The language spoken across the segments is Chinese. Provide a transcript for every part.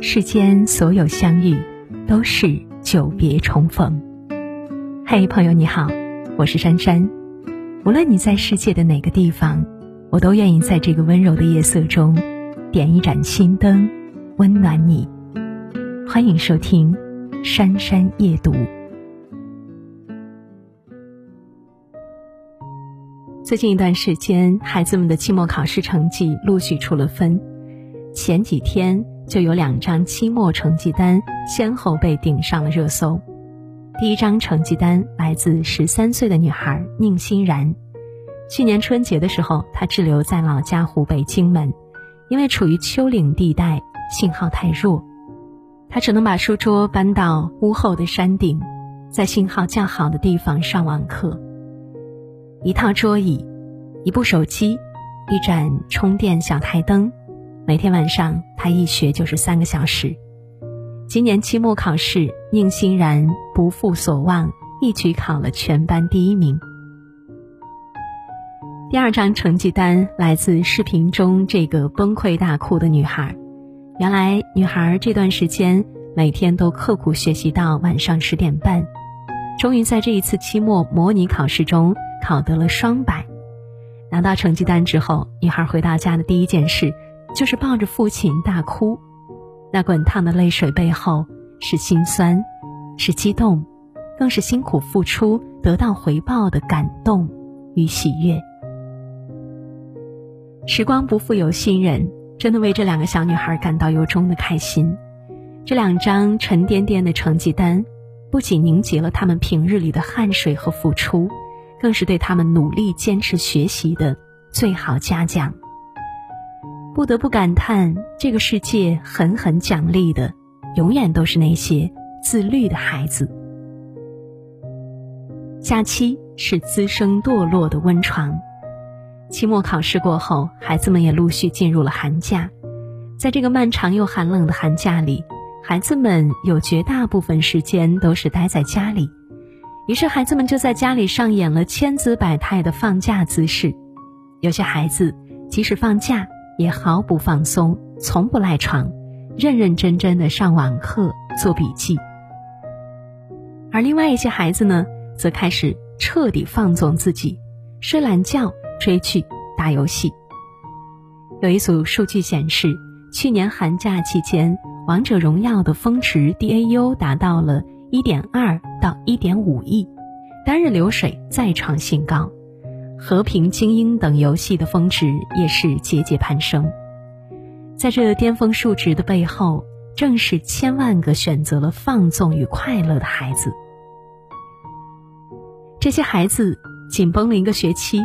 世间所有相遇，都是久别重逢。嘿，朋友你好，我是珊珊。无论你在世界的哪个地方，我都愿意在这个温柔的夜色中，点一盏心灯，温暖你。欢迎收听《珊珊夜读》。最近一段时间，孩子们的期末考试成绩陆续出了分。前几天就有两张期末成绩单先后被顶上了热搜。第一张成绩单来自十三岁的女孩宁欣然。去年春节的时候，她滞留在老家湖北荆门，因为处于丘陵地带，信号太弱，她只能把书桌搬到屋后的山顶，在信号较好的地方上网课。一套桌椅，一部手机，一盏充电小台灯，每天晚上他一学就是三个小时。今年期末考试，宁欣然不负所望，一举考了全班第一名。第二张成绩单来自视频中这个崩溃大哭的女孩。原来，女孩这段时间每天都刻苦学习到晚上十点半，终于在这一次期末模拟考试中。考得了双百，拿到成绩单之后，女孩回到家的第一件事就是抱着父亲大哭。那滚烫的泪水背后是心酸，是激动，更是辛苦付出得到回报的感动与喜悦。时光不负有心人，真的为这两个小女孩感到由衷的开心。这两张沉甸甸的成绩单，不仅凝结了他们平日里的汗水和付出。更是对他们努力坚持学习的最好嘉奖。不得不感叹，这个世界狠狠奖励的，永远都是那些自律的孩子。假期是滋生堕落的温床。期末考试过后，孩子们也陆续进入了寒假。在这个漫长又寒冷的寒假里，孩子们有绝大部分时间都是待在家里。于是，孩子们就在家里上演了千姿百态的放假姿势。有些孩子即使放假，也毫不放松，从不赖床，认认真真的上网课、做笔记。而另外一些孩子呢，则开始彻底放纵自己，睡懒觉、追剧、打游戏。有一组数据显示，去年寒假期间，《王者荣耀》的峰值 DAU 达到了。一点二到一点五亿，单日流水再创新高，和平精英等游戏的峰值也是节节攀升。在这巅峰数值的背后，正是千万个选择了放纵与快乐的孩子。这些孩子紧绷了一个学期，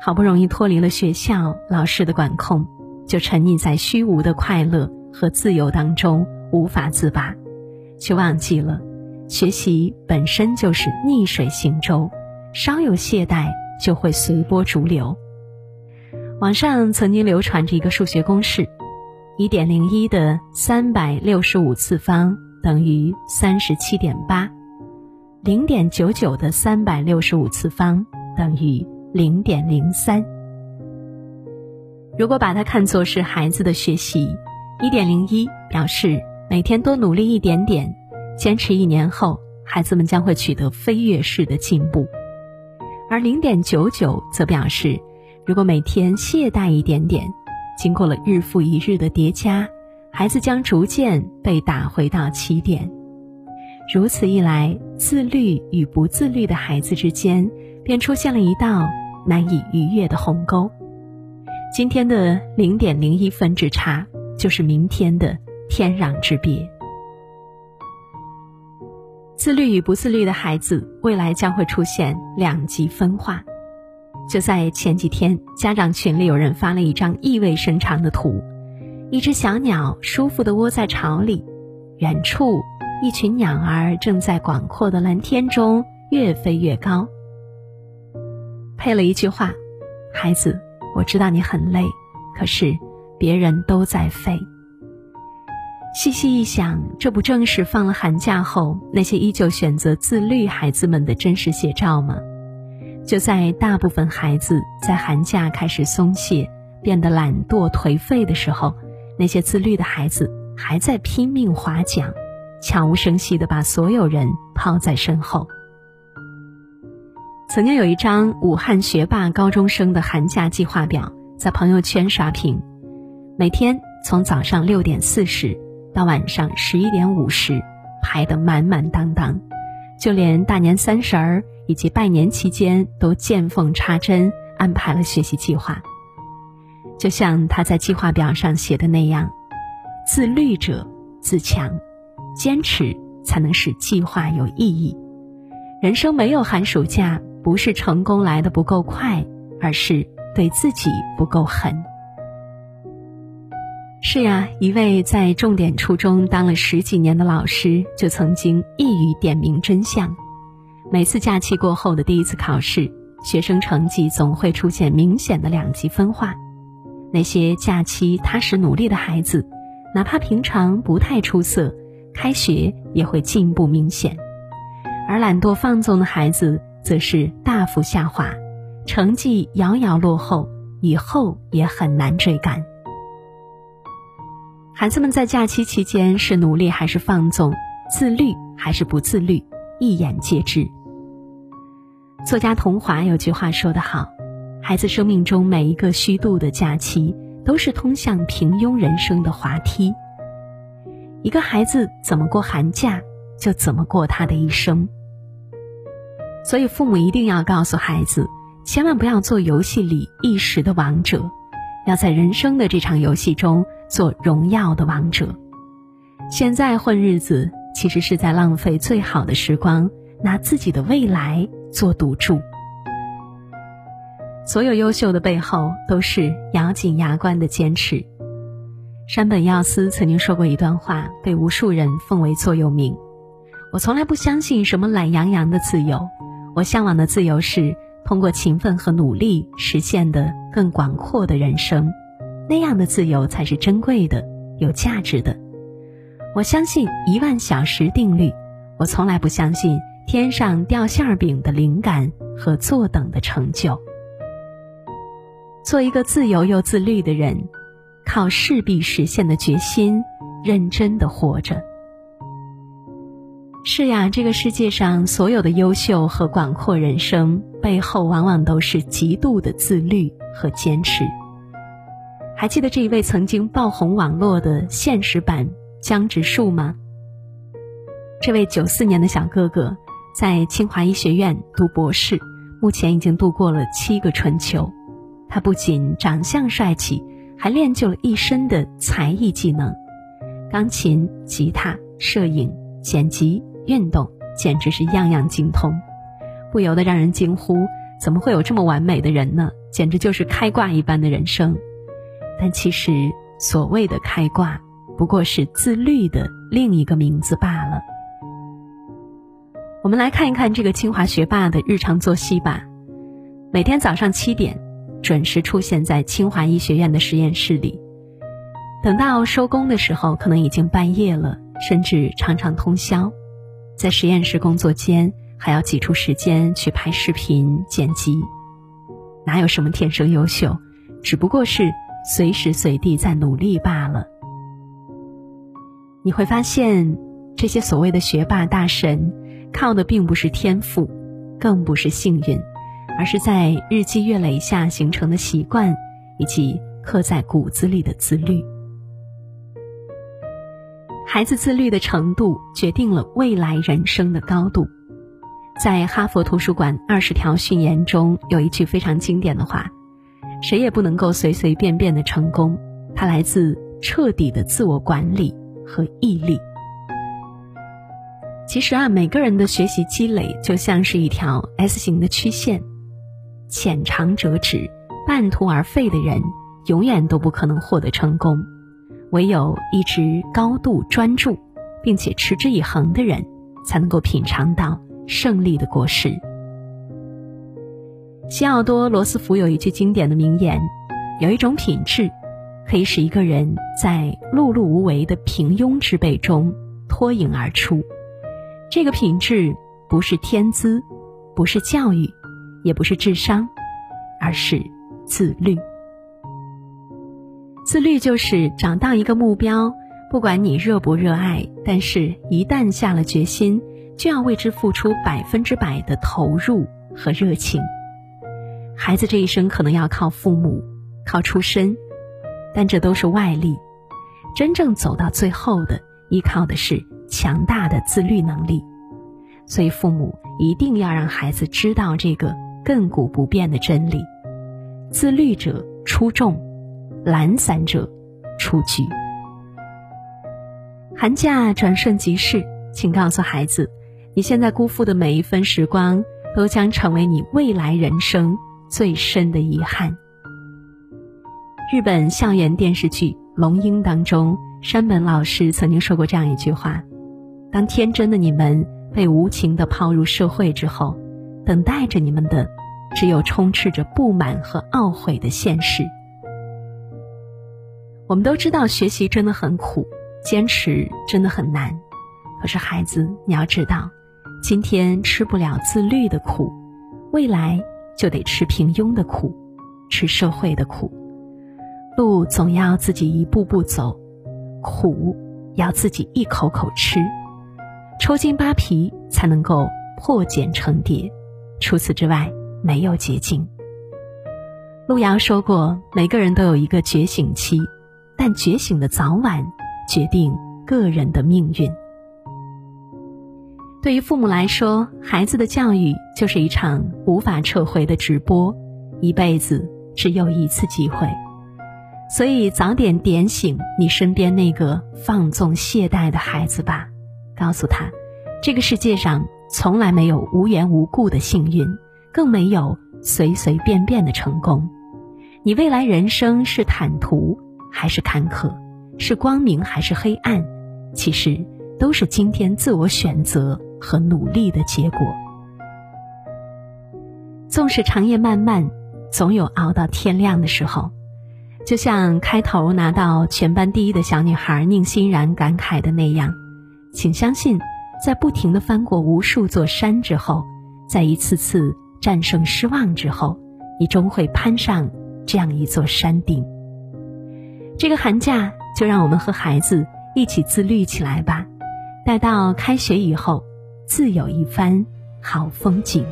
好不容易脱离了学校老师的管控，就沉溺在虚无的快乐和自由当中无法自拔，却忘记了。学习本身就是逆水行舟，稍有懈怠就会随波逐流。网上曾经流传着一个数学公式：一点零一的三百六十五次方等于三十七点八，零点九九的三百六十五次方等于零点零三。如果把它看作是孩子的学习，一点零一表示每天多努力一点点。坚持一年后，孩子们将会取得飞跃式的进步，而零点九九则表示，如果每天懈怠一点点，经过了日复一日的叠加，孩子将逐渐被打回到起点。如此一来，自律与不自律的孩子之间便出现了一道难以逾越的鸿沟。今天的零点零一分之差，就是明天的天壤之别。自律与不自律的孩子，未来将会出现两极分化。就在前几天，家长群里有人发了一张意味深长的图：一只小鸟舒服地窝在巢里，远处一群鸟儿正在广阔的蓝天中越飞越高。配了一句话：“孩子，我知道你很累，可是别人都在飞。”细细一想，这不正是放了寒假后那些依旧选择自律孩子们的真实写照吗？就在大部分孩子在寒假开始松懈、变得懒惰颓废的时候，那些自律的孩子还在拼命划桨，悄无声息地把所有人抛在身后。曾经有一张武汉学霸高中生的寒假计划表在朋友圈刷屏，每天从早上六点四十到晚上十一点五十，排得满满当当，就连大年三十儿以及拜年期间都见缝插针安排了学习计划。就像他在计划表上写的那样：“自律者自强，坚持才能使计划有意义。人生没有寒暑假，不是成功来的不够快，而是对自己不够狠。”是呀，一位在重点初中当了十几年的老师，就曾经一语点明真相：每次假期过后的第一次考试，学生成绩总会出现明显的两极分化。那些假期踏实努力的孩子，哪怕平常不太出色，开学也会进步明显；而懒惰放纵的孩子则是大幅下滑，成绩遥遥落后，以后也很难追赶。孩子们在假期期间是努力还是放纵，自律还是不自律，一眼皆知。作家童华有句话说得好。孩子生命中每一个虚度的假期，都是通向平庸人生的滑梯。一个孩子怎么过寒假，就怎么过他的一生。所以，父母一定要告诉孩子，千万不要做游戏里一时的王者，要在人生的这场游戏中做荣耀的王者。现在混日子，其实是在浪费最好的时光，拿自己的未来做赌注。所有优秀的背后，都是咬紧牙关的坚持。山本耀司曾经说过一段话，被无数人奉为座右铭：“我从来不相信什么懒洋洋的自由，我向往的自由是通过勤奋和努力实现的更广阔的人生，那样的自由才是珍贵的、有价值的。我相信一万小时定律，我从来不相信天上掉馅饼的灵感和坐等的成就。”做一个自由又自律的人，靠势必实现的决心，认真的活着。是呀，这个世界上所有的优秀和广阔人生背后，往往都是极度的自律和坚持。还记得这一位曾经爆红网络的现实版江直树吗？这位九四年的小哥哥，在清华医学院读博士，目前已经度过了七个春秋。他不仅长相帅气，还练就了一身的才艺技能，钢琴、吉他、摄影、剪辑、运动，简直是样样精通，不由得让人惊呼：怎么会有这么完美的人呢？简直就是开挂一般的人生。但其实，所谓的开挂，不过是自律的另一个名字罢了。我们来看一看这个清华学霸的日常作息吧，每天早上七点。准时出现在清华医学院的实验室里，等到收工的时候，可能已经半夜了，甚至常常通宵。在实验室工作间，还要挤出时间去拍视频、剪辑。哪有什么天生优秀，只不过是随时随地在努力罢了。你会发现，这些所谓的学霸大神，靠的并不是天赋，更不是幸运。而是在日积月累下形成的习惯，以及刻在骨子里的自律。孩子自律的程度，决定了未来人生的高度。在哈佛图书馆二十条训言中，有一句非常经典的话：“谁也不能够随随便便的成功，它来自彻底的自我管理和毅力。”其实啊，每个人的学习积累就像是一条 S 型的曲线。浅尝辄止、半途而废的人，永远都不可能获得成功；唯有一直高度专注，并且持之以恒的人，才能够品尝到胜利的果实。西奥多·罗斯福有一句经典的名言：“有一种品质，可以使一个人在碌碌无为的平庸之辈中脱颖而出。这个品质不是天资，不是教育。”也不是智商，而是自律。自律就是找到一个目标，不管你热不热爱，但是一旦下了决心，就要为之付出百分之百的投入和热情。孩子这一生可能要靠父母，靠出身，但这都是外力。真正走到最后的，依靠的是强大的自律能力。所以，父母一定要让孩子知道这个亘古不变的真理：自律者出众，懒散者出局。寒假转瞬即逝，请告诉孩子，你现在辜负的每一分时光，都将成为你未来人生最深的遗憾。日本校园电视剧《龙樱》当中，山本老师曾经说过这样一句话：“当天真的你们被无情的抛入社会之后，等待着你们的，只有充斥着不满和懊悔的现实。”我们都知道，学习真的很苦。坚持真的很难，可是孩子，你要知道，今天吃不了自律的苦，未来就得吃平庸的苦，吃社会的苦。路总要自己一步步走，苦要自己一口口吃，抽筋扒皮才能够破茧成蝶。除此之外，没有捷径。路遥说过，每个人都有一个觉醒期，但觉醒的早晚。决定个人的命运。对于父母来说，孩子的教育就是一场无法撤回的直播，一辈子只有一次机会，所以早点点醒你身边那个放纵懈怠的孩子吧，告诉他，这个世界上从来没有无缘无故的幸运，更没有随随便便的成功，你未来人生是坦途还是坎坷？是光明还是黑暗，其实都是今天自我选择和努力的结果。纵使长夜漫漫，总有熬到天亮的时候。就像开头拿到全班第一的小女孩宁欣然感慨的那样，请相信，在不停的翻过无数座山之后，在一次次战胜失望之后，你终会攀上这样一座山顶。这个寒假。就让我们和孩子一起自律起来吧，待到开学以后，自有一番好风景。